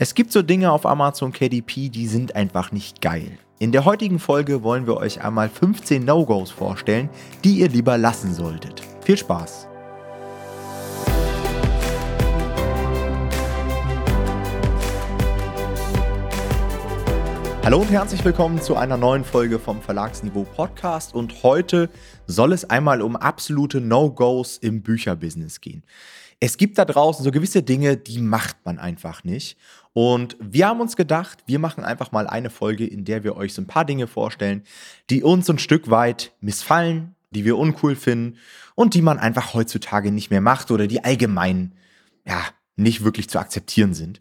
Es gibt so Dinge auf Amazon KDP, die sind einfach nicht geil. In der heutigen Folge wollen wir euch einmal 15 No-Gos vorstellen, die ihr lieber lassen solltet. Viel Spaß! Hallo und herzlich willkommen zu einer neuen Folge vom Verlagsniveau Podcast und heute soll es einmal um absolute No-Gos im Bücherbusiness gehen. Es gibt da draußen so gewisse Dinge, die macht man einfach nicht. Und wir haben uns gedacht, wir machen einfach mal eine Folge, in der wir euch so ein paar Dinge vorstellen, die uns ein Stück weit missfallen, die wir uncool finden und die man einfach heutzutage nicht mehr macht oder die allgemein, ja, nicht wirklich zu akzeptieren sind.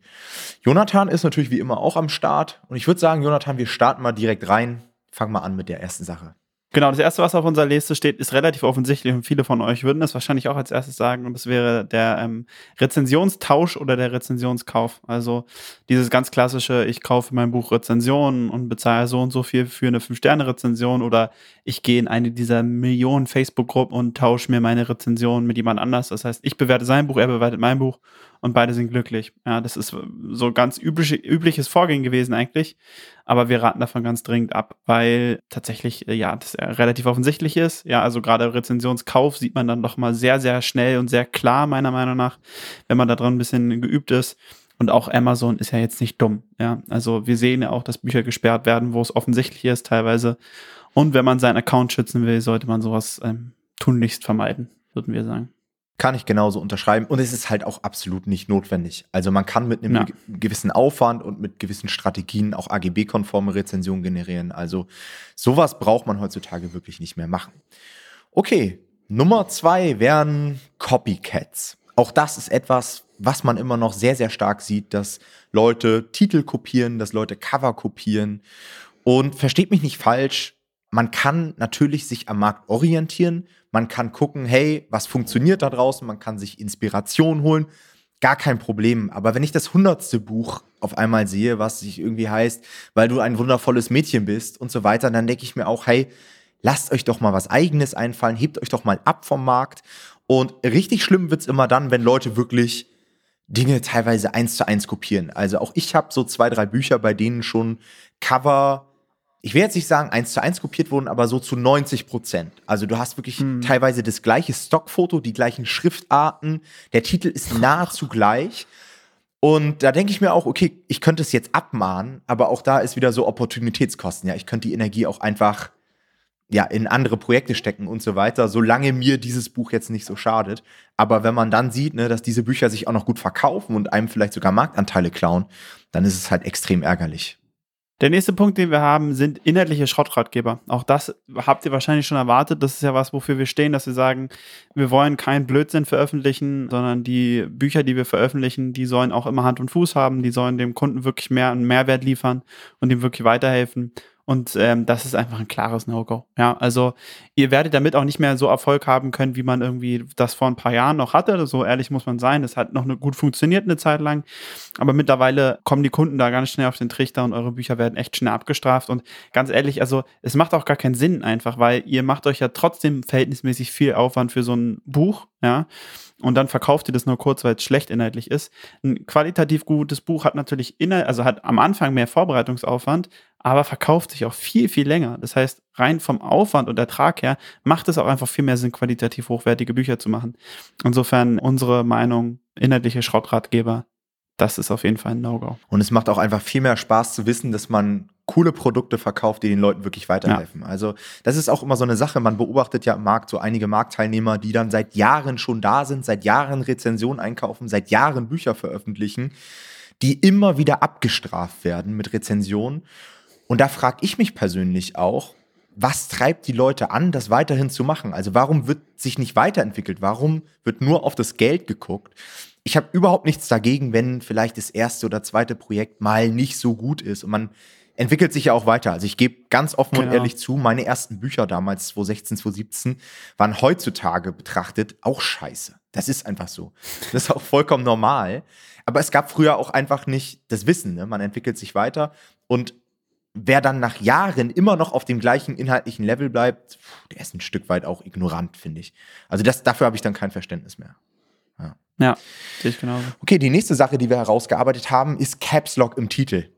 Jonathan ist natürlich wie immer auch am Start und ich würde sagen, Jonathan, wir starten mal direkt rein. Fangen mal an mit der ersten Sache. Genau, das erste, was auf unserer Liste steht, ist relativ offensichtlich und viele von euch würden das wahrscheinlich auch als erstes sagen und das wäre der ähm, Rezensionstausch oder der Rezensionskauf. Also dieses ganz klassische, ich kaufe mein Buch Rezensionen und bezahle so und so viel für eine 5-Sterne-Rezension oder ich gehe in eine dieser Millionen Facebook-Gruppen und tausche mir meine Rezension mit jemand anders. Das heißt, ich bewerte sein Buch, er bewertet mein Buch und beide sind glücklich. Ja, das ist so ganz übliche, übliches Vorgehen gewesen eigentlich. Aber wir raten davon ganz dringend ab, weil tatsächlich, äh, ja, das relativ offensichtlich ist. Ja, also gerade Rezensionskauf sieht man dann doch mal sehr, sehr schnell und sehr klar, meiner Meinung nach, wenn man da dran ein bisschen geübt ist. Und auch Amazon ist ja jetzt nicht dumm. Ja, also wir sehen ja auch, dass Bücher gesperrt werden, wo es offensichtlich ist teilweise. Und wenn man seinen Account schützen will, sollte man sowas ähm, tunlichst vermeiden, würden wir sagen. Kann ich genauso unterschreiben. Und es ist halt auch absolut nicht notwendig. Also man kann mit einem ja. gewissen Aufwand und mit gewissen Strategien auch AGB-konforme Rezensionen generieren. Also sowas braucht man heutzutage wirklich nicht mehr machen. Okay, Nummer zwei wären Copycats. Auch das ist etwas, was man immer noch sehr, sehr stark sieht, dass Leute Titel kopieren, dass Leute Cover kopieren. Und versteht mich nicht falsch, man kann natürlich sich am Markt orientieren. Man kann gucken, hey, was funktioniert da draußen? Man kann sich Inspiration holen. Gar kein Problem. Aber wenn ich das hundertste Buch auf einmal sehe, was sich irgendwie heißt, weil du ein wundervolles Mädchen bist und so weiter, dann denke ich mir auch, hey, lasst euch doch mal was eigenes einfallen, hebt euch doch mal ab vom Markt. Und richtig schlimm wird's immer dann, wenn Leute wirklich Dinge teilweise eins zu eins kopieren. Also auch ich habe so zwei, drei Bücher, bei denen schon Cover ich will jetzt nicht sagen, eins zu eins kopiert wurden, aber so zu 90 Prozent. Also du hast wirklich hm. teilweise das gleiche Stockfoto, die gleichen Schriftarten, der Titel ist nahezu gleich. Und da denke ich mir auch, okay, ich könnte es jetzt abmahnen, aber auch da ist wieder so Opportunitätskosten. Ja, ich könnte die Energie auch einfach ja, in andere Projekte stecken und so weiter, solange mir dieses Buch jetzt nicht so schadet. Aber wenn man dann sieht, ne, dass diese Bücher sich auch noch gut verkaufen und einem vielleicht sogar Marktanteile klauen, dann ist es halt extrem ärgerlich. Der nächste Punkt, den wir haben, sind inhaltliche Schrottratgeber. Auch das habt ihr wahrscheinlich schon erwartet. Das ist ja was, wofür wir stehen, dass wir sagen, wir wollen keinen Blödsinn veröffentlichen, sondern die Bücher, die wir veröffentlichen, die sollen auch immer Hand und Fuß haben. Die sollen dem Kunden wirklich mehr einen Mehrwert liefern und ihm wirklich weiterhelfen. Und ähm, das ist einfach ein klares No-Go. Ja, also ihr werdet damit auch nicht mehr so Erfolg haben können, wie man irgendwie das vor ein paar Jahren noch hatte. So ehrlich muss man sein. Das hat noch eine, gut funktioniert eine Zeit lang. Aber mittlerweile kommen die Kunden da ganz schnell auf den Trichter und eure Bücher werden echt schnell abgestraft. Und ganz ehrlich, also es macht auch gar keinen Sinn einfach, weil ihr macht euch ja trotzdem verhältnismäßig viel Aufwand für so ein Buch. Ja und dann verkauft ihr das nur kurz, weil es schlecht inhaltlich ist. Ein qualitativ gutes Buch hat natürlich inhalt, also hat am Anfang mehr Vorbereitungsaufwand, aber verkauft sich auch viel, viel länger. Das heißt, rein vom Aufwand und Ertrag her macht es auch einfach viel mehr Sinn, qualitativ hochwertige Bücher zu machen. Insofern unsere Meinung, inhaltliche Schrottratgeber, das ist auf jeden Fall ein No-Go. Und es macht auch einfach viel mehr Spaß zu wissen, dass man coole Produkte verkauft, die den Leuten wirklich weiterhelfen. Ja. Also das ist auch immer so eine Sache. Man beobachtet ja im Markt so einige Marktteilnehmer, die dann seit Jahren schon da sind, seit Jahren Rezensionen einkaufen, seit Jahren Bücher veröffentlichen, die immer wieder abgestraft werden mit Rezensionen. Und da frage ich mich persönlich auch, was treibt die Leute an, das weiterhin zu machen? Also warum wird sich nicht weiterentwickelt? Warum wird nur auf das Geld geguckt? Ich habe überhaupt nichts dagegen, wenn vielleicht das erste oder zweite Projekt mal nicht so gut ist und man entwickelt sich ja auch weiter. Also ich gebe ganz offen genau. und ehrlich zu, meine ersten Bücher damals, 2016, 2017, waren heutzutage betrachtet auch scheiße. Das ist einfach so. Das ist auch vollkommen normal. Aber es gab früher auch einfach nicht das Wissen. Ne? Man entwickelt sich weiter. Und wer dann nach Jahren immer noch auf dem gleichen inhaltlichen Level bleibt, der ist ein Stück weit auch ignorant, finde ich. Also das, dafür habe ich dann kein Verständnis mehr. Ja. Ja, sehe ich genauso. Okay, die nächste Sache, die wir herausgearbeitet haben, ist Caps Lock im Titel.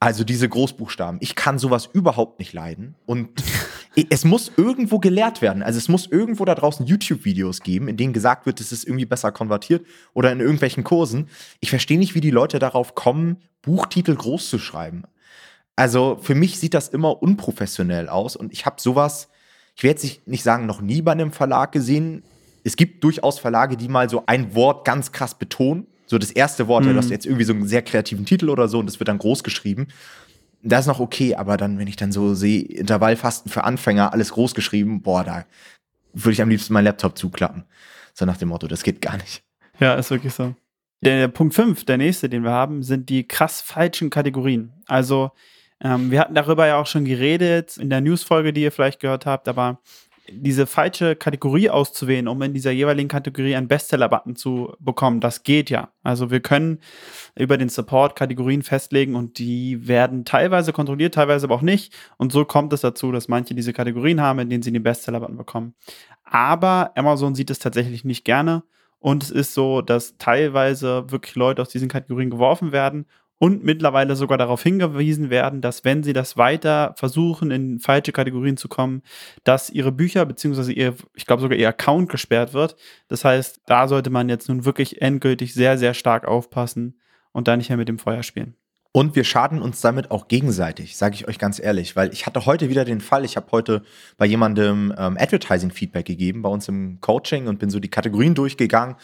Also diese Großbuchstaben. Ich kann sowas überhaupt nicht leiden. Und es muss irgendwo gelehrt werden. Also es muss irgendwo da draußen YouTube-Videos geben, in denen gesagt wird, es ist irgendwie besser konvertiert oder in irgendwelchen Kursen. Ich verstehe nicht, wie die Leute darauf kommen, Buchtitel groß zu schreiben. Also für mich sieht das immer unprofessionell aus und ich habe sowas, ich werde jetzt nicht sagen, noch nie bei einem Verlag gesehen. Es gibt durchaus Verlage, die mal so ein Wort ganz krass betonen. So das erste Wort, mhm. du hast jetzt irgendwie so einen sehr kreativen Titel oder so und das wird dann groß geschrieben. Das ist noch okay, aber dann, wenn ich dann so sehe, Intervallfasten für Anfänger, alles groß geschrieben, boah, da würde ich am liebsten meinen Laptop zuklappen. So nach dem Motto, das geht gar nicht. Ja, ist wirklich so. Der Punkt 5, der nächste, den wir haben, sind die krass falschen Kategorien. Also ähm, wir hatten darüber ja auch schon geredet in der Newsfolge, die ihr vielleicht gehört habt, aber diese falsche Kategorie auszuwählen, um in dieser jeweiligen Kategorie einen Bestseller-Button zu bekommen, das geht ja. Also wir können über den Support Kategorien festlegen und die werden teilweise kontrolliert, teilweise aber auch nicht. Und so kommt es dazu, dass manche diese Kategorien haben, in denen sie den Bestseller-Button bekommen. Aber Amazon sieht es tatsächlich nicht gerne. Und es ist so, dass teilweise wirklich Leute aus diesen Kategorien geworfen werden und mittlerweile sogar darauf hingewiesen werden, dass wenn sie das weiter versuchen, in falsche Kategorien zu kommen, dass ihre Bücher beziehungsweise ihr, ich glaube sogar ihr Account gesperrt wird. Das heißt, da sollte man jetzt nun wirklich endgültig sehr, sehr stark aufpassen und da nicht mehr mit dem Feuer spielen. Und wir schaden uns damit auch gegenseitig, sage ich euch ganz ehrlich, weil ich hatte heute wieder den Fall, ich habe heute bei jemandem ähm, Advertising-Feedback gegeben, bei uns im Coaching und bin so die Kategorien durchgegangen.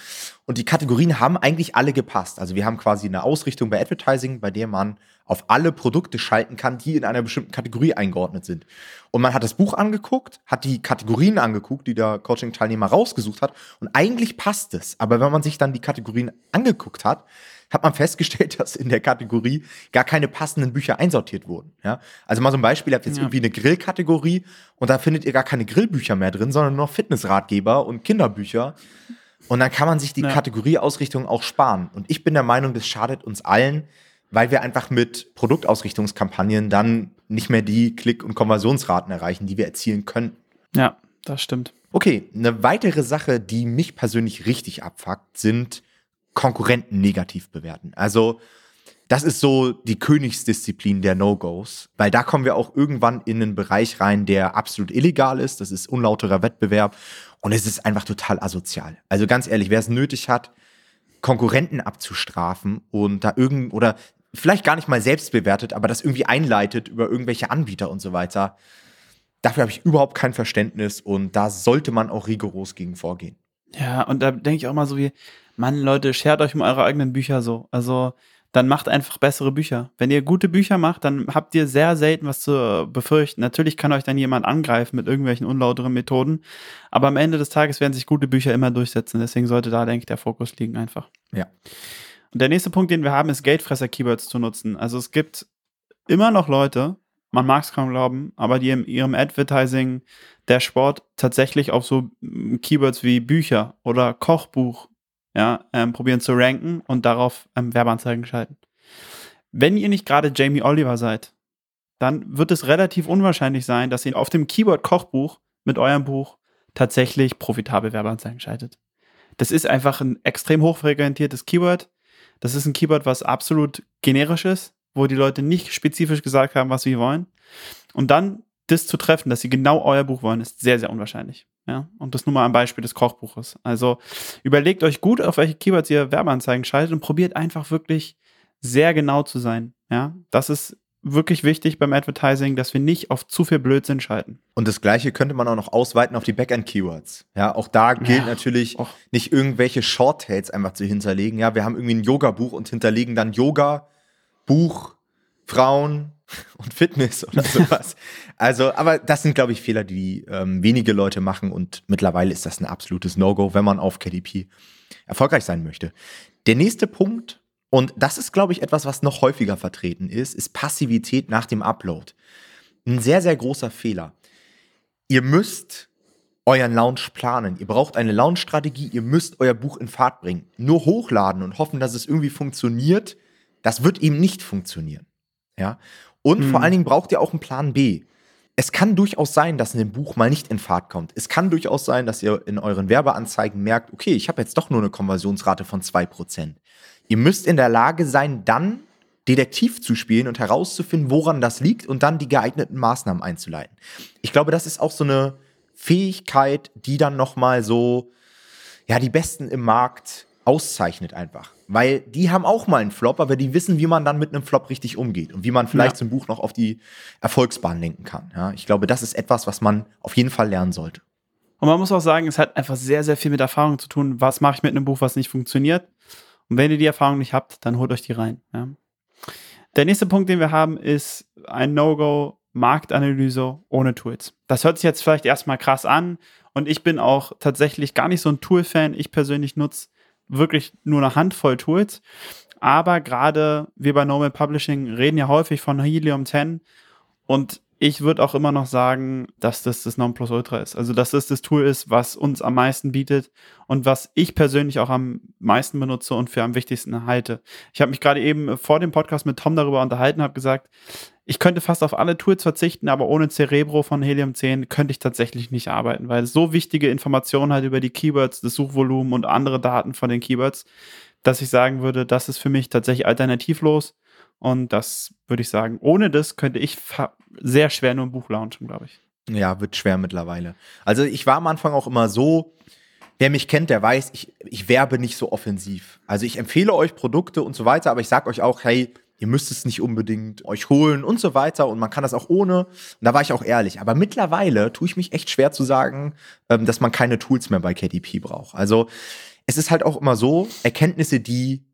Und die Kategorien haben eigentlich alle gepasst. Also wir haben quasi eine Ausrichtung bei Advertising, bei der man auf alle Produkte schalten kann, die in einer bestimmten Kategorie eingeordnet sind. Und man hat das Buch angeguckt, hat die Kategorien angeguckt, die der Coaching-Teilnehmer rausgesucht hat. Und eigentlich passt es. Aber wenn man sich dann die Kategorien angeguckt hat, hat man festgestellt, dass in der Kategorie gar keine passenden Bücher einsortiert wurden. Ja? Also mal so ein Beispiel, ihr habt jetzt ja. irgendwie eine Grillkategorie und da findet ihr gar keine Grillbücher mehr drin, sondern nur noch Fitnessratgeber und Kinderbücher. Und dann kann man sich die ja. Kategorieausrichtung auch sparen. Und ich bin der Meinung, das schadet uns allen, weil wir einfach mit Produktausrichtungskampagnen dann nicht mehr die Klick- und Konversionsraten erreichen, die wir erzielen können. Ja, das stimmt. Okay, eine weitere Sache, die mich persönlich richtig abfuckt, sind Konkurrenten negativ bewerten. Also das ist so die Königsdisziplin der No-Gos, weil da kommen wir auch irgendwann in einen Bereich rein, der absolut illegal ist. Das ist unlauterer Wettbewerb und es ist einfach total asozial. Also ganz ehrlich, wer es nötig hat, Konkurrenten abzustrafen und da irgend oder vielleicht gar nicht mal selbst bewertet, aber das irgendwie einleitet über irgendwelche Anbieter und so weiter. Dafür habe ich überhaupt kein Verständnis und da sollte man auch rigoros gegen vorgehen. Ja, und da denke ich auch mal so wie, Mann, Leute, schert euch um eure eigenen Bücher so. Also, dann macht einfach bessere Bücher. Wenn ihr gute Bücher macht, dann habt ihr sehr selten was zu befürchten. Natürlich kann euch dann jemand angreifen mit irgendwelchen unlauteren Methoden, aber am Ende des Tages werden sich gute Bücher immer durchsetzen. Deswegen sollte da, denke ich, der Fokus liegen einfach. Ja. Und der nächste Punkt, den wir haben, ist Geldfresser-Keywords zu nutzen. Also es gibt immer noch Leute, man mag es kaum glauben, aber die in ihrem Advertising der Sport tatsächlich auf so Keywords wie Bücher oder Kochbuch ja, ähm, probieren zu ranken und darauf ähm, Werbeanzeigen schalten. Wenn ihr nicht gerade Jamie Oliver seid, dann wird es relativ unwahrscheinlich sein, dass ihr auf dem Keyword Kochbuch mit eurem Buch tatsächlich profitabel Werbeanzeigen schaltet. Das ist einfach ein extrem hochfrequentiertes Keyword. Das ist ein Keyword, was absolut generisch ist, wo die Leute nicht spezifisch gesagt haben, was sie wollen. Und dann das zu treffen, dass sie genau euer Buch wollen, ist sehr, sehr unwahrscheinlich. Ja, und das nur mal ein Beispiel des Kochbuches. Also überlegt euch gut, auf welche Keywords ihr Werbeanzeigen schaltet und probiert einfach wirklich sehr genau zu sein. Ja, das ist wirklich wichtig beim Advertising, dass wir nicht auf zu viel Blödsinn schalten. Und das Gleiche könnte man auch noch ausweiten auf die Backend-Keywords. Ja, auch da gilt ja, natürlich och. nicht irgendwelche Short-Tails einfach zu hinterlegen. Ja, wir haben irgendwie ein Yoga-Buch und hinterlegen dann Yoga, Buch, Frauen, und Fitness oder sowas. also, aber das sind, glaube ich, Fehler, die ähm, wenige Leute machen und mittlerweile ist das ein absolutes No-Go, wenn man auf KDP erfolgreich sein möchte. Der nächste Punkt, und das ist, glaube ich, etwas, was noch häufiger vertreten ist, ist Passivität nach dem Upload. Ein sehr, sehr großer Fehler. Ihr müsst euren Launch planen. Ihr braucht eine Launch-Strategie, ihr müsst euer Buch in Fahrt bringen. Nur hochladen und hoffen, dass es irgendwie funktioniert, das wird eben nicht funktionieren. Ja. Und mhm. vor allen Dingen braucht ihr auch einen Plan B. es kann durchaus sein, dass ein Buch mal nicht in Fahrt kommt. Es kann durchaus sein, dass ihr in euren Werbeanzeigen merkt, okay, ich habe jetzt doch nur eine Konversionsrate von 2%. Ihr müsst in der Lage sein, dann Detektiv zu spielen und herauszufinden, woran das liegt und dann die geeigneten Maßnahmen einzuleiten. Ich glaube, das ist auch so eine Fähigkeit, die dann noch mal so ja, die Besten im Markt auszeichnet einfach. Weil die haben auch mal einen Flop, aber die wissen, wie man dann mit einem Flop richtig umgeht und wie man vielleicht ja. so ein Buch noch auf die Erfolgsbahn lenken kann. Ja, ich glaube, das ist etwas, was man auf jeden Fall lernen sollte. Und man muss auch sagen, es hat einfach sehr, sehr viel mit Erfahrung zu tun. Was mache ich mit einem Buch, was nicht funktioniert? Und wenn ihr die Erfahrung nicht habt, dann holt euch die rein. Ja. Der nächste Punkt, den wir haben, ist ein No-Go Marktanalyse ohne Tools. Das hört sich jetzt vielleicht erstmal krass an und ich bin auch tatsächlich gar nicht so ein Tool-Fan. Ich persönlich nutze wirklich nur eine Handvoll Tools. Aber gerade wir bei Normal Publishing reden ja häufig von Helium 10 und ich würde auch immer noch sagen, dass das das Nonplusultra ist. Also, dass das das Tool ist, was uns am meisten bietet und was ich persönlich auch am meisten benutze und für am wichtigsten halte. Ich habe mich gerade eben vor dem Podcast mit Tom darüber unterhalten, habe gesagt, ich könnte fast auf alle Tools verzichten, aber ohne Cerebro von Helium 10 könnte ich tatsächlich nicht arbeiten, weil es so wichtige Informationen hat über die Keywords, das Suchvolumen und andere Daten von den Keywords, dass ich sagen würde, das ist für mich tatsächlich alternativlos. Und das würde ich sagen, ohne das könnte ich sehr schwer nur ein Buch launchen, glaube ich. Ja, wird schwer mittlerweile. Also ich war am Anfang auch immer so, wer mich kennt, der weiß, ich, ich werbe nicht so offensiv. Also ich empfehle euch Produkte und so weiter, aber ich sage euch auch, hey, ihr müsst es nicht unbedingt euch holen und so weiter und man kann das auch ohne. Und da war ich auch ehrlich. Aber mittlerweile tue ich mich echt schwer zu sagen, ähm, dass man keine Tools mehr bei KDP braucht. Also es ist halt auch immer so, Erkenntnisse, die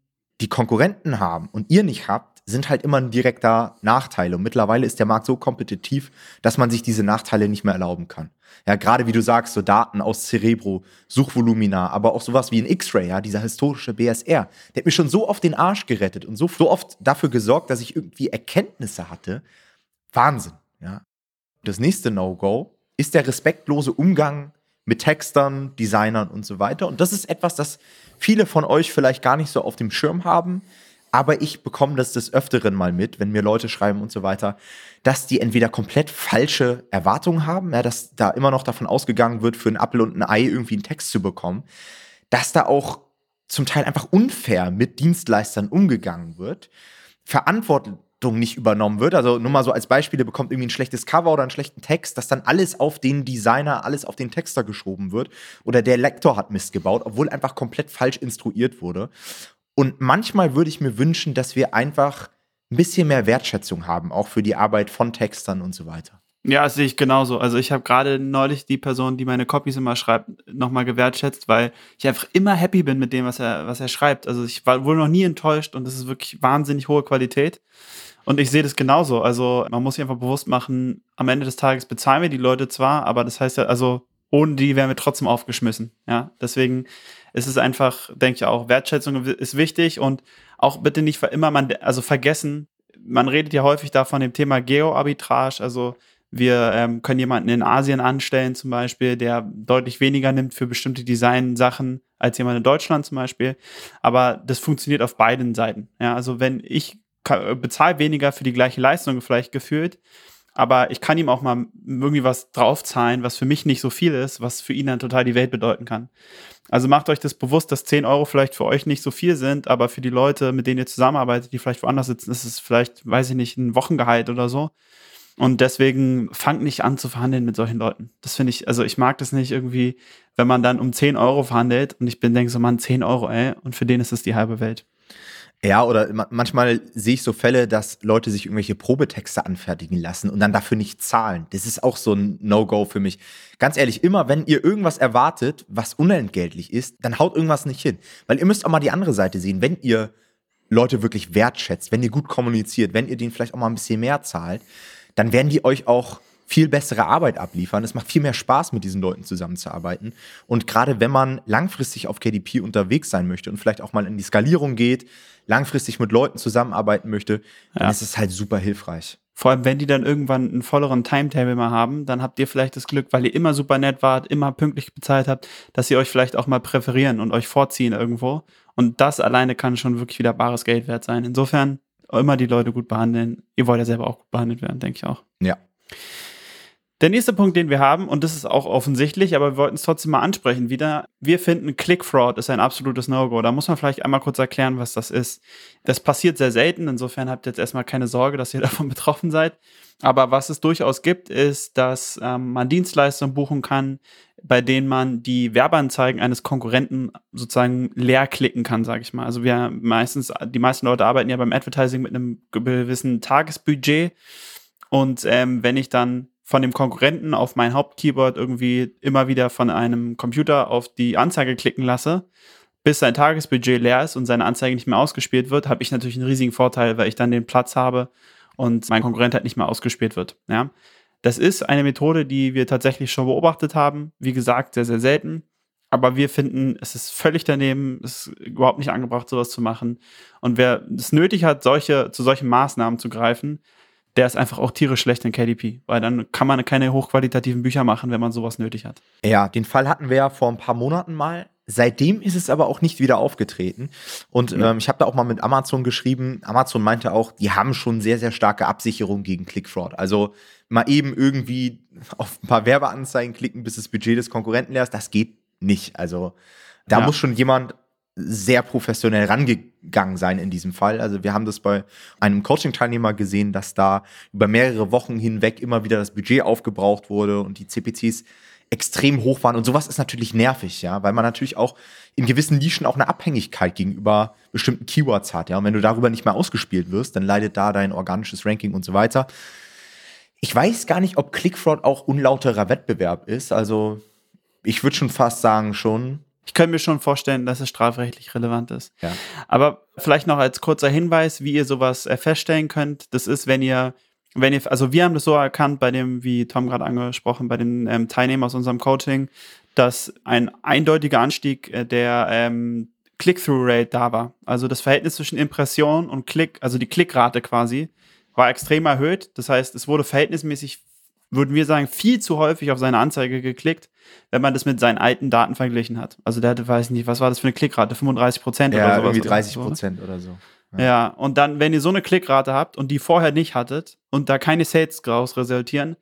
die Konkurrenten haben und ihr nicht habt, sind halt immer ein direkter Nachteil. Und mittlerweile ist der Markt so kompetitiv, dass man sich diese Nachteile nicht mehr erlauben kann. Ja, gerade wie du sagst, so Daten aus Cerebro, Suchvolumina, aber auch sowas wie ein X-Ray, ja, dieser historische BSR, der hat mir schon so oft den Arsch gerettet und so, so oft dafür gesorgt, dass ich irgendwie Erkenntnisse hatte. Wahnsinn, ja. Das nächste No-Go ist der respektlose Umgang mit Textern, Designern und so weiter. Und das ist etwas, das viele von euch vielleicht gar nicht so auf dem Schirm haben. Aber ich bekomme das des Öfteren mal mit, wenn mir Leute schreiben und so weiter, dass die entweder komplett falsche Erwartungen haben, ja, dass da immer noch davon ausgegangen wird, für einen Apfel und ein Ei irgendwie einen Text zu bekommen, dass da auch zum Teil einfach unfair mit Dienstleistern umgegangen wird, Verantwortung nicht übernommen wird. Also nur mal so als Beispiel, ihr bekommt irgendwie ein schlechtes Cover oder einen schlechten Text, dass dann alles auf den Designer, alles auf den Texter geschoben wird. Oder der Lektor hat Mist gebaut, obwohl einfach komplett falsch instruiert wurde. Und manchmal würde ich mir wünschen, dass wir einfach ein bisschen mehr Wertschätzung haben, auch für die Arbeit von Textern und so weiter. Ja, das sehe ich genauso. Also ich habe gerade neulich die Person, die meine Copies immer schreibt, nochmal gewertschätzt, weil ich einfach immer happy bin mit dem, was er, was er schreibt. Also ich war wohl noch nie enttäuscht und das ist wirklich wahnsinnig hohe Qualität. Und ich sehe das genauso. Also man muss sich einfach bewusst machen, am Ende des Tages bezahlen wir die Leute zwar, aber das heißt ja, also ohne die wären wir trotzdem aufgeschmissen. Ja, deswegen ist es einfach, denke ich auch, Wertschätzung ist wichtig und auch bitte nicht immer man, also vergessen, man redet ja häufig da von dem Thema Geo-Arbitrage, also wir ähm, können jemanden in Asien anstellen, zum Beispiel, der deutlich weniger nimmt für bestimmte Design-Sachen als jemand in Deutschland zum Beispiel. Aber das funktioniert auf beiden Seiten. Ja, also wenn ich bezahle weniger für die gleiche Leistung vielleicht gefühlt, aber ich kann ihm auch mal irgendwie was draufzahlen, was für mich nicht so viel ist, was für ihn dann total die Welt bedeuten kann. Also macht euch das bewusst, dass 10 Euro vielleicht für euch nicht so viel sind, aber für die Leute, mit denen ihr zusammenarbeitet, die vielleicht woanders sitzen, ist es vielleicht, weiß ich nicht, ein Wochengehalt oder so. Und deswegen fangt nicht an zu verhandeln mit solchen Leuten. Das finde ich, also ich mag das nicht irgendwie, wenn man dann um 10 Euro verhandelt und ich bin, denke so, man, 10 Euro, ey, und für den ist es die halbe Welt. Ja, oder manchmal sehe ich so Fälle, dass Leute sich irgendwelche Probetexte anfertigen lassen und dann dafür nicht zahlen. Das ist auch so ein No-Go für mich. Ganz ehrlich, immer wenn ihr irgendwas erwartet, was unentgeltlich ist, dann haut irgendwas nicht hin. Weil ihr müsst auch mal die andere Seite sehen. Wenn ihr Leute wirklich wertschätzt, wenn ihr gut kommuniziert, wenn ihr denen vielleicht auch mal ein bisschen mehr zahlt, dann werden die euch auch viel bessere Arbeit abliefern. Es macht viel mehr Spaß, mit diesen Leuten zusammenzuarbeiten. Und gerade wenn man langfristig auf KDP unterwegs sein möchte und vielleicht auch mal in die Skalierung geht, langfristig mit Leuten zusammenarbeiten möchte, dann ja. ist es halt super hilfreich. Vor allem, wenn die dann irgendwann einen volleren Timetable mal haben, dann habt ihr vielleicht das Glück, weil ihr immer super nett wart, immer pünktlich bezahlt habt, dass sie euch vielleicht auch mal präferieren und euch vorziehen irgendwo. Und das alleine kann schon wirklich wieder bares Geld wert sein. Insofern immer die Leute gut behandeln. Ihr wollt ja selber auch gut behandelt werden, denke ich auch. Ja. Der nächste Punkt, den wir haben, und das ist auch offensichtlich, aber wir wollten es trotzdem mal ansprechen wieder, wir finden Click-Fraud ist ein absolutes No-Go. Da muss man vielleicht einmal kurz erklären, was das ist. Das passiert sehr selten, insofern habt ihr jetzt erstmal keine Sorge, dass ihr davon betroffen seid. Aber was es durchaus gibt, ist, dass ähm, man Dienstleistungen buchen kann, bei denen man die Werbeanzeigen eines Konkurrenten sozusagen leer klicken kann, sage ich mal. Also wir meistens, die meisten Leute arbeiten ja beim Advertising mit einem gewissen Tagesbudget. Und ähm, wenn ich dann von dem Konkurrenten auf mein Hauptkeyboard irgendwie immer wieder von einem Computer auf die Anzeige klicken lasse, bis sein Tagesbudget leer ist und seine Anzeige nicht mehr ausgespielt wird, habe ich natürlich einen riesigen Vorteil, weil ich dann den Platz habe und mein Konkurrent halt nicht mehr ausgespielt wird. Ja? Das ist eine Methode, die wir tatsächlich schon beobachtet haben. Wie gesagt, sehr, sehr selten. Aber wir finden, es ist völlig daneben, es ist überhaupt nicht angebracht, sowas zu machen. Und wer es nötig hat, solche, zu solchen Maßnahmen zu greifen, der ist einfach auch tierisch schlecht in KDP, weil dann kann man keine hochqualitativen Bücher machen, wenn man sowas nötig hat. Ja, den Fall hatten wir ja vor ein paar Monaten mal. Seitdem ist es aber auch nicht wieder aufgetreten. Und mhm. ähm, ich habe da auch mal mit Amazon geschrieben. Amazon meinte auch, die haben schon sehr, sehr starke Absicherung gegen Clickfraud. Also mal eben irgendwie auf ein paar Werbeanzeigen klicken, bis das Budget des Konkurrenten leer ist, das geht nicht. Also da ja. muss schon jemand sehr professionell rangegangen sein in diesem Fall. Also wir haben das bei einem Coaching-Teilnehmer gesehen, dass da über mehrere Wochen hinweg immer wieder das Budget aufgebraucht wurde und die CPCs extrem hoch waren. Und sowas ist natürlich nervig, ja, weil man natürlich auch in gewissen Nischen auch eine Abhängigkeit gegenüber bestimmten Keywords hat, ja. Und wenn du darüber nicht mehr ausgespielt wirst, dann leidet da dein organisches Ranking und so weiter. Ich weiß gar nicht, ob Clickfraud auch unlauterer Wettbewerb ist. Also ich würde schon fast sagen, schon. Ich könnte mir schon vorstellen, dass es strafrechtlich relevant ist. Ja. Aber vielleicht noch als kurzer Hinweis, wie ihr sowas äh, feststellen könnt. Das ist, wenn ihr, wenn ihr, also wir haben das so erkannt bei dem, wie Tom gerade angesprochen, bei den ähm, Teilnehmern aus unserem Coaching, dass ein eindeutiger Anstieg äh, der ähm, Click-Through-Rate da war. Also das Verhältnis zwischen Impression und Klick, also die Klickrate quasi, war extrem erhöht. Das heißt, es wurde verhältnismäßig würden wir sagen, viel zu häufig auf seine Anzeige geklickt, wenn man das mit seinen alten Daten verglichen hat. Also der hatte, weiß nicht, was war das für eine Klickrate? 35 Prozent ja, oder sowas. irgendwie 30 Prozent oder so. Ja. ja, und dann, wenn ihr so eine Klickrate habt und die vorher nicht hattet und da keine Sales draus resultieren,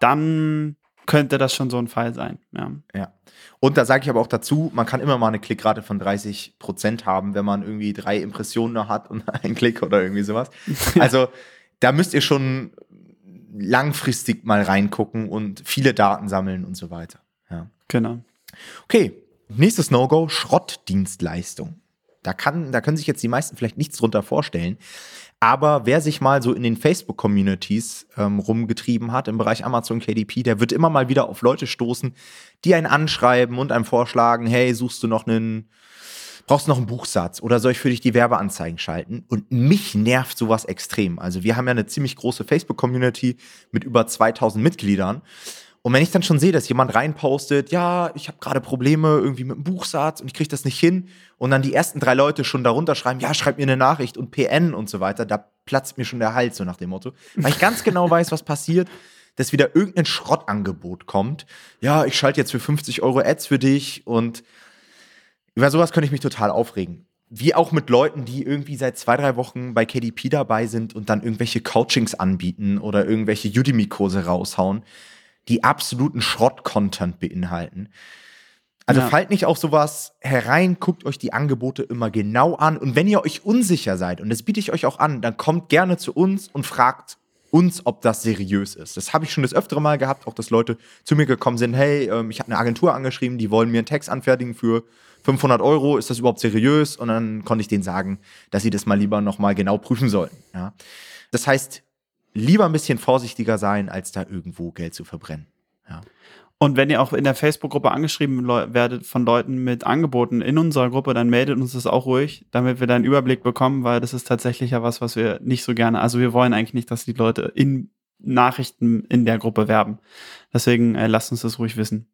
dann könnte das schon so ein Fall sein. Ja. ja. Und da sage ich aber auch dazu, man kann immer mal eine Klickrate von 30 Prozent haben, wenn man irgendwie drei Impressionen hat und einen Klick oder irgendwie sowas. Also da müsst ihr schon langfristig mal reingucken und viele Daten sammeln und so weiter. Ja. Genau. Okay, nächstes No-Go, Schrottdienstleistung. Da, kann, da können sich jetzt die meisten vielleicht nichts drunter vorstellen. Aber wer sich mal so in den Facebook-Communities ähm, rumgetrieben hat im Bereich Amazon KDP, der wird immer mal wieder auf Leute stoßen, die einen anschreiben und einem vorschlagen, hey, suchst du noch einen brauchst du noch einen Buchsatz oder soll ich für dich die Werbeanzeigen schalten? Und mich nervt sowas extrem. Also wir haben ja eine ziemlich große Facebook-Community mit über 2000 Mitgliedern. Und wenn ich dann schon sehe, dass jemand reinpostet, ja, ich habe gerade Probleme irgendwie mit dem Buchsatz und ich kriege das nicht hin, und dann die ersten drei Leute schon darunter schreiben, ja, schreib mir eine Nachricht und PN und so weiter, da platzt mir schon der Hals, so nach dem Motto. Weil ich ganz genau weiß, was passiert, dass wieder irgendein Schrottangebot kommt. Ja, ich schalte jetzt für 50 Euro Ads für dich und über sowas könnte ich mich total aufregen. Wie auch mit Leuten, die irgendwie seit zwei, drei Wochen bei KDP dabei sind und dann irgendwelche Coachings anbieten oder irgendwelche Udemy-Kurse raushauen, die absoluten Schrott-Content beinhalten. Also ja. fallt nicht auf sowas herein, guckt euch die Angebote immer genau an. Und wenn ihr euch unsicher seid, und das biete ich euch auch an, dann kommt gerne zu uns und fragt uns, ob das seriös ist. Das habe ich schon das öftere Mal gehabt, auch dass Leute zu mir gekommen sind, hey, ähm, ich habe eine Agentur angeschrieben, die wollen mir einen Text anfertigen für 500 Euro, ist das überhaupt seriös? Und dann konnte ich denen sagen, dass sie das mal lieber nochmal genau prüfen sollten. Ja? Das heißt, lieber ein bisschen vorsichtiger sein, als da irgendwo Geld zu verbrennen. Ja. Und wenn ihr auch in der Facebook-Gruppe angeschrieben werdet von Leuten mit Angeboten in unserer Gruppe, dann meldet uns das auch ruhig, damit wir da einen Überblick bekommen, weil das ist tatsächlich ja was, was wir nicht so gerne, also wir wollen eigentlich nicht, dass die Leute in Nachrichten in der Gruppe werben. Deswegen äh, lasst uns das ruhig wissen.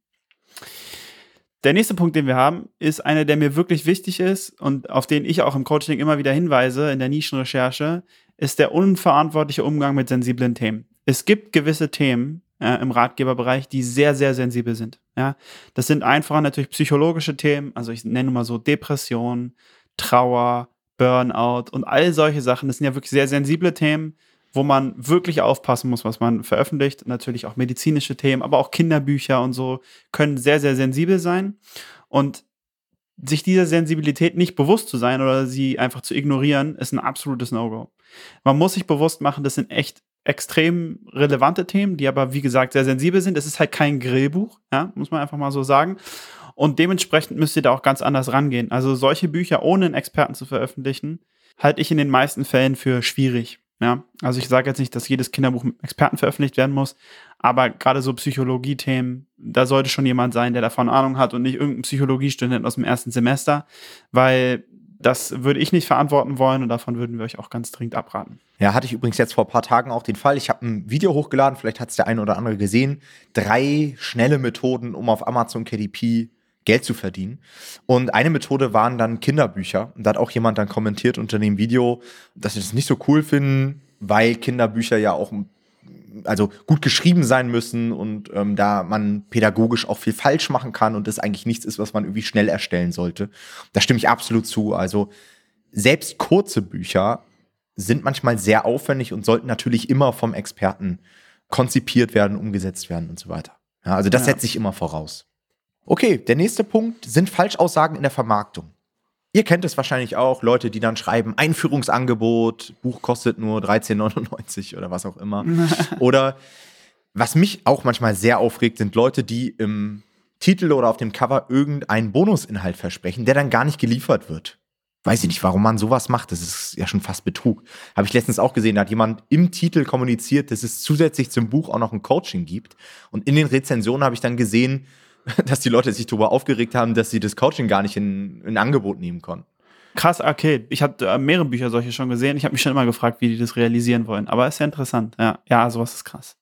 Der nächste Punkt, den wir haben, ist einer, der mir wirklich wichtig ist und auf den ich auch im Coaching immer wieder hinweise in der Nischenrecherche, ist der unverantwortliche Umgang mit sensiblen Themen. Es gibt gewisse Themen äh, im Ratgeberbereich, die sehr, sehr sensibel sind. Ja, das sind einfach natürlich psychologische Themen, also ich nenne mal so Depression, Trauer, Burnout und all solche Sachen. Das sind ja wirklich sehr sensible Themen, wo man wirklich aufpassen muss, was man veröffentlicht. Natürlich auch medizinische Themen, aber auch Kinderbücher und so können sehr, sehr sensibel sein. Und sich dieser Sensibilität nicht bewusst zu sein oder sie einfach zu ignorieren, ist ein absolutes No-Go. Man muss sich bewusst machen, das sind echt extrem relevante Themen, die aber, wie gesagt, sehr sensibel sind. Es ist halt kein Grillbuch, ja, muss man einfach mal so sagen. Und dementsprechend müsst ihr da auch ganz anders rangehen. Also solche Bücher ohne einen Experten zu veröffentlichen, halte ich in den meisten Fällen für schwierig. Ja, also ich sage jetzt nicht, dass jedes Kinderbuch mit Experten veröffentlicht werden muss, aber gerade so Psychologie-Themen, da sollte schon jemand sein, der davon Ahnung hat und nicht irgendein Psychologiestudent aus dem ersten Semester, weil das würde ich nicht verantworten wollen und davon würden wir euch auch ganz dringend abraten. Ja, hatte ich übrigens jetzt vor ein paar Tagen auch den Fall. Ich habe ein Video hochgeladen, vielleicht hat es der eine oder andere gesehen. Drei schnelle Methoden, um auf Amazon KDP Geld zu verdienen. Und eine Methode waren dann Kinderbücher. Und da hat auch jemand dann kommentiert unter dem Video, dass sie das nicht so cool finden, weil Kinderbücher ja auch also gut geschrieben sein müssen und ähm, da man pädagogisch auch viel falsch machen kann und das eigentlich nichts ist, was man irgendwie schnell erstellen sollte. Da stimme ich absolut zu. Also selbst kurze Bücher sind manchmal sehr aufwendig und sollten natürlich immer vom Experten konzipiert werden, umgesetzt werden und so weiter. Ja, also das ja. setzt sich immer voraus. Okay, der nächste Punkt sind Falschaussagen in der Vermarktung. Ihr kennt es wahrscheinlich auch, Leute, die dann schreiben, Einführungsangebot, Buch kostet nur 13,99 oder was auch immer. oder was mich auch manchmal sehr aufregt, sind Leute, die im Titel oder auf dem Cover irgendeinen Bonusinhalt versprechen, der dann gar nicht geliefert wird. Weiß ich nicht, warum man sowas macht. Das ist ja schon fast Betrug. Habe ich letztens auch gesehen, da hat jemand im Titel kommuniziert, dass es zusätzlich zum Buch auch noch ein Coaching gibt. Und in den Rezensionen habe ich dann gesehen, dass die Leute sich darüber aufgeregt haben, dass sie das Coaching gar nicht in, in Angebot nehmen konnten. Krass, okay. Ich habe äh, mehrere Bücher solche schon gesehen. Ich habe mich schon immer gefragt, wie die das realisieren wollen. Aber ist ja interessant. Ja, ja sowas ist krass.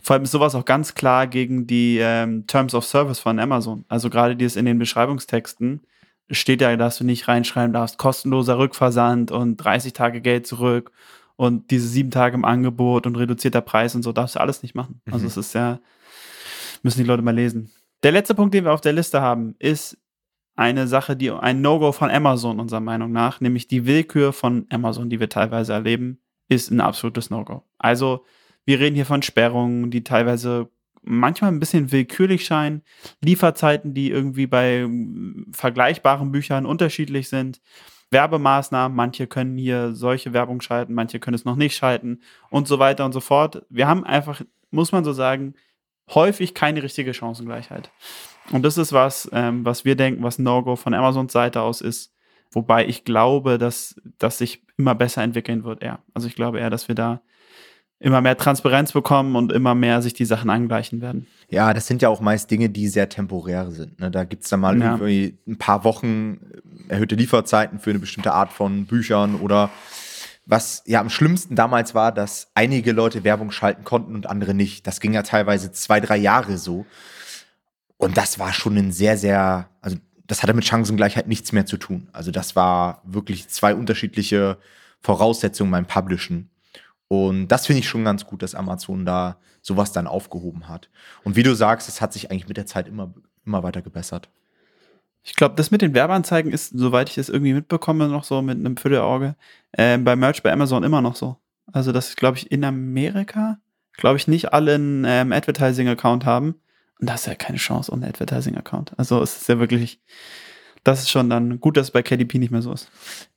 Vor allem ist sowas auch ganz klar gegen die ähm, Terms of Service von Amazon. Also gerade dieses in den Beschreibungstexten steht ja, dass du nicht reinschreiben darfst, kostenloser Rückversand und 30 Tage Geld zurück und diese sieben Tage im Angebot und reduzierter Preis und so darfst du alles nicht machen. Also mhm. es ist ja Müssen die Leute mal lesen. Der letzte Punkt, den wir auf der Liste haben, ist eine Sache, die ein No-Go von Amazon unserer Meinung nach, nämlich die Willkür von Amazon, die wir teilweise erleben, ist ein absolutes No-Go. Also wir reden hier von Sperrungen, die teilweise manchmal ein bisschen willkürlich scheinen, Lieferzeiten, die irgendwie bei vergleichbaren Büchern unterschiedlich sind, Werbemaßnahmen, manche können hier solche Werbung schalten, manche können es noch nicht schalten und so weiter und so fort. Wir haben einfach, muss man so sagen, häufig keine richtige Chancengleichheit. Und das ist was, ähm, was wir denken, was No-Go von Amazons Seite aus ist. Wobei ich glaube, dass das sich immer besser entwickeln wird eher. Also ich glaube eher, dass wir da immer mehr Transparenz bekommen und immer mehr sich die Sachen angleichen werden. Ja, das sind ja auch meist Dinge, die sehr temporär sind. Ne? Da gibt es dann mal ja. irgendwie ein paar Wochen erhöhte Lieferzeiten für eine bestimmte Art von Büchern oder was ja am schlimmsten damals war, dass einige Leute Werbung schalten konnten und andere nicht. Das ging ja teilweise zwei, drei Jahre so. Und das war schon ein sehr, sehr, also das hatte mit Chancengleichheit nichts mehr zu tun. Also das war wirklich zwei unterschiedliche Voraussetzungen beim Publishen. Und das finde ich schon ganz gut, dass Amazon da sowas dann aufgehoben hat. Und wie du sagst, es hat sich eigentlich mit der Zeit immer, immer weiter gebessert. Ich glaube, das mit den Werbeanzeigen ist, soweit ich das irgendwie mitbekomme, noch so mit einem Viertelauge, äh, bei Merch bei Amazon immer noch so. Also, das ist, glaube ich, in Amerika, glaube ich, nicht alle einen ähm, Advertising-Account haben. Und da ist ja keine Chance ohne Advertising-Account. Also, es ist ja wirklich, das ist schon dann gut, dass es bei KDP nicht mehr so ist.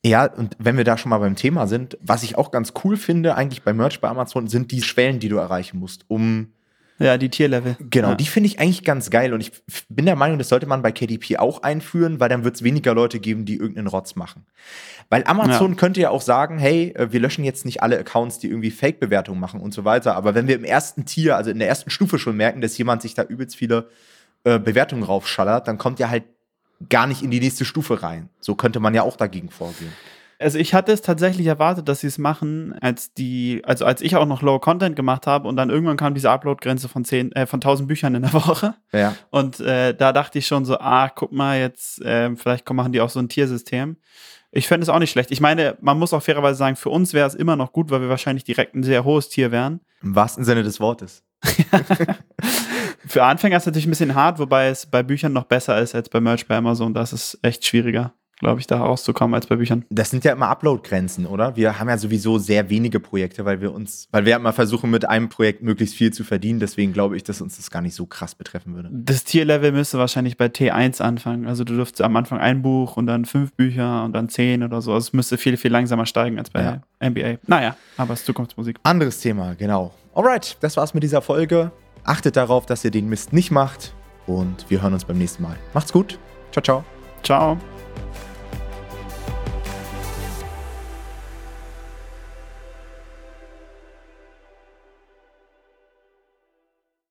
Ja, und wenn wir da schon mal beim Thema sind, was ich auch ganz cool finde, eigentlich bei Merch bei Amazon, sind die Schwellen, die du erreichen musst, um ja, die Tierlevel. Genau, ja. die finde ich eigentlich ganz geil und ich bin der Meinung, das sollte man bei KDP auch einführen, weil dann wird es weniger Leute geben, die irgendeinen Rotz machen. Weil Amazon ja. könnte ja auch sagen, hey, äh, wir löschen jetzt nicht alle Accounts, die irgendwie Fake-Bewertungen machen und so weiter. Aber wenn wir im ersten Tier, also in der ersten Stufe schon merken, dass jemand sich da übelst viele äh, Bewertungen raufschallert, dann kommt ja halt gar nicht in die nächste Stufe rein. So könnte man ja auch dagegen vorgehen. Also ich hatte es tatsächlich erwartet, dass sie es machen, als die, also als ich auch noch Low Content gemacht habe und dann irgendwann kam diese Upload-Grenze von zehn, äh, von 1000 Büchern in der Woche. Ja. Und äh, da dachte ich schon so, ah, guck mal, jetzt äh, vielleicht machen die auch so ein Tiersystem. Ich fände es auch nicht schlecht. Ich meine, man muss auch fairerweise sagen, für uns wäre es immer noch gut, weil wir wahrscheinlich direkt ein sehr hohes Tier wären. Im wahrsten Sinne des Wortes. für Anfänger ist es natürlich ein bisschen hart, wobei es bei Büchern noch besser ist als bei Merch bei Amazon. Das ist echt schwieriger. Glaube ich, da rauszukommen als bei Büchern. Das sind ja immer Upload-Grenzen, oder? Wir haben ja sowieso sehr wenige Projekte, weil wir uns, weil wir immer versuchen, mit einem Projekt möglichst viel zu verdienen. Deswegen glaube ich, dass uns das gar nicht so krass betreffen würde. Das Tierlevel müsste wahrscheinlich bei T1 anfangen. Also du dürftest am Anfang ein Buch und dann fünf Bücher und dann zehn oder so. Also es müsste viel, viel langsamer steigen als bei ja. NBA. Naja, aber es ist Zukunftsmusik. Anderes Thema, genau. Alright, das war's mit dieser Folge. Achtet darauf, dass ihr den Mist nicht macht und wir hören uns beim nächsten Mal. Macht's gut. Ciao, ciao. Ciao.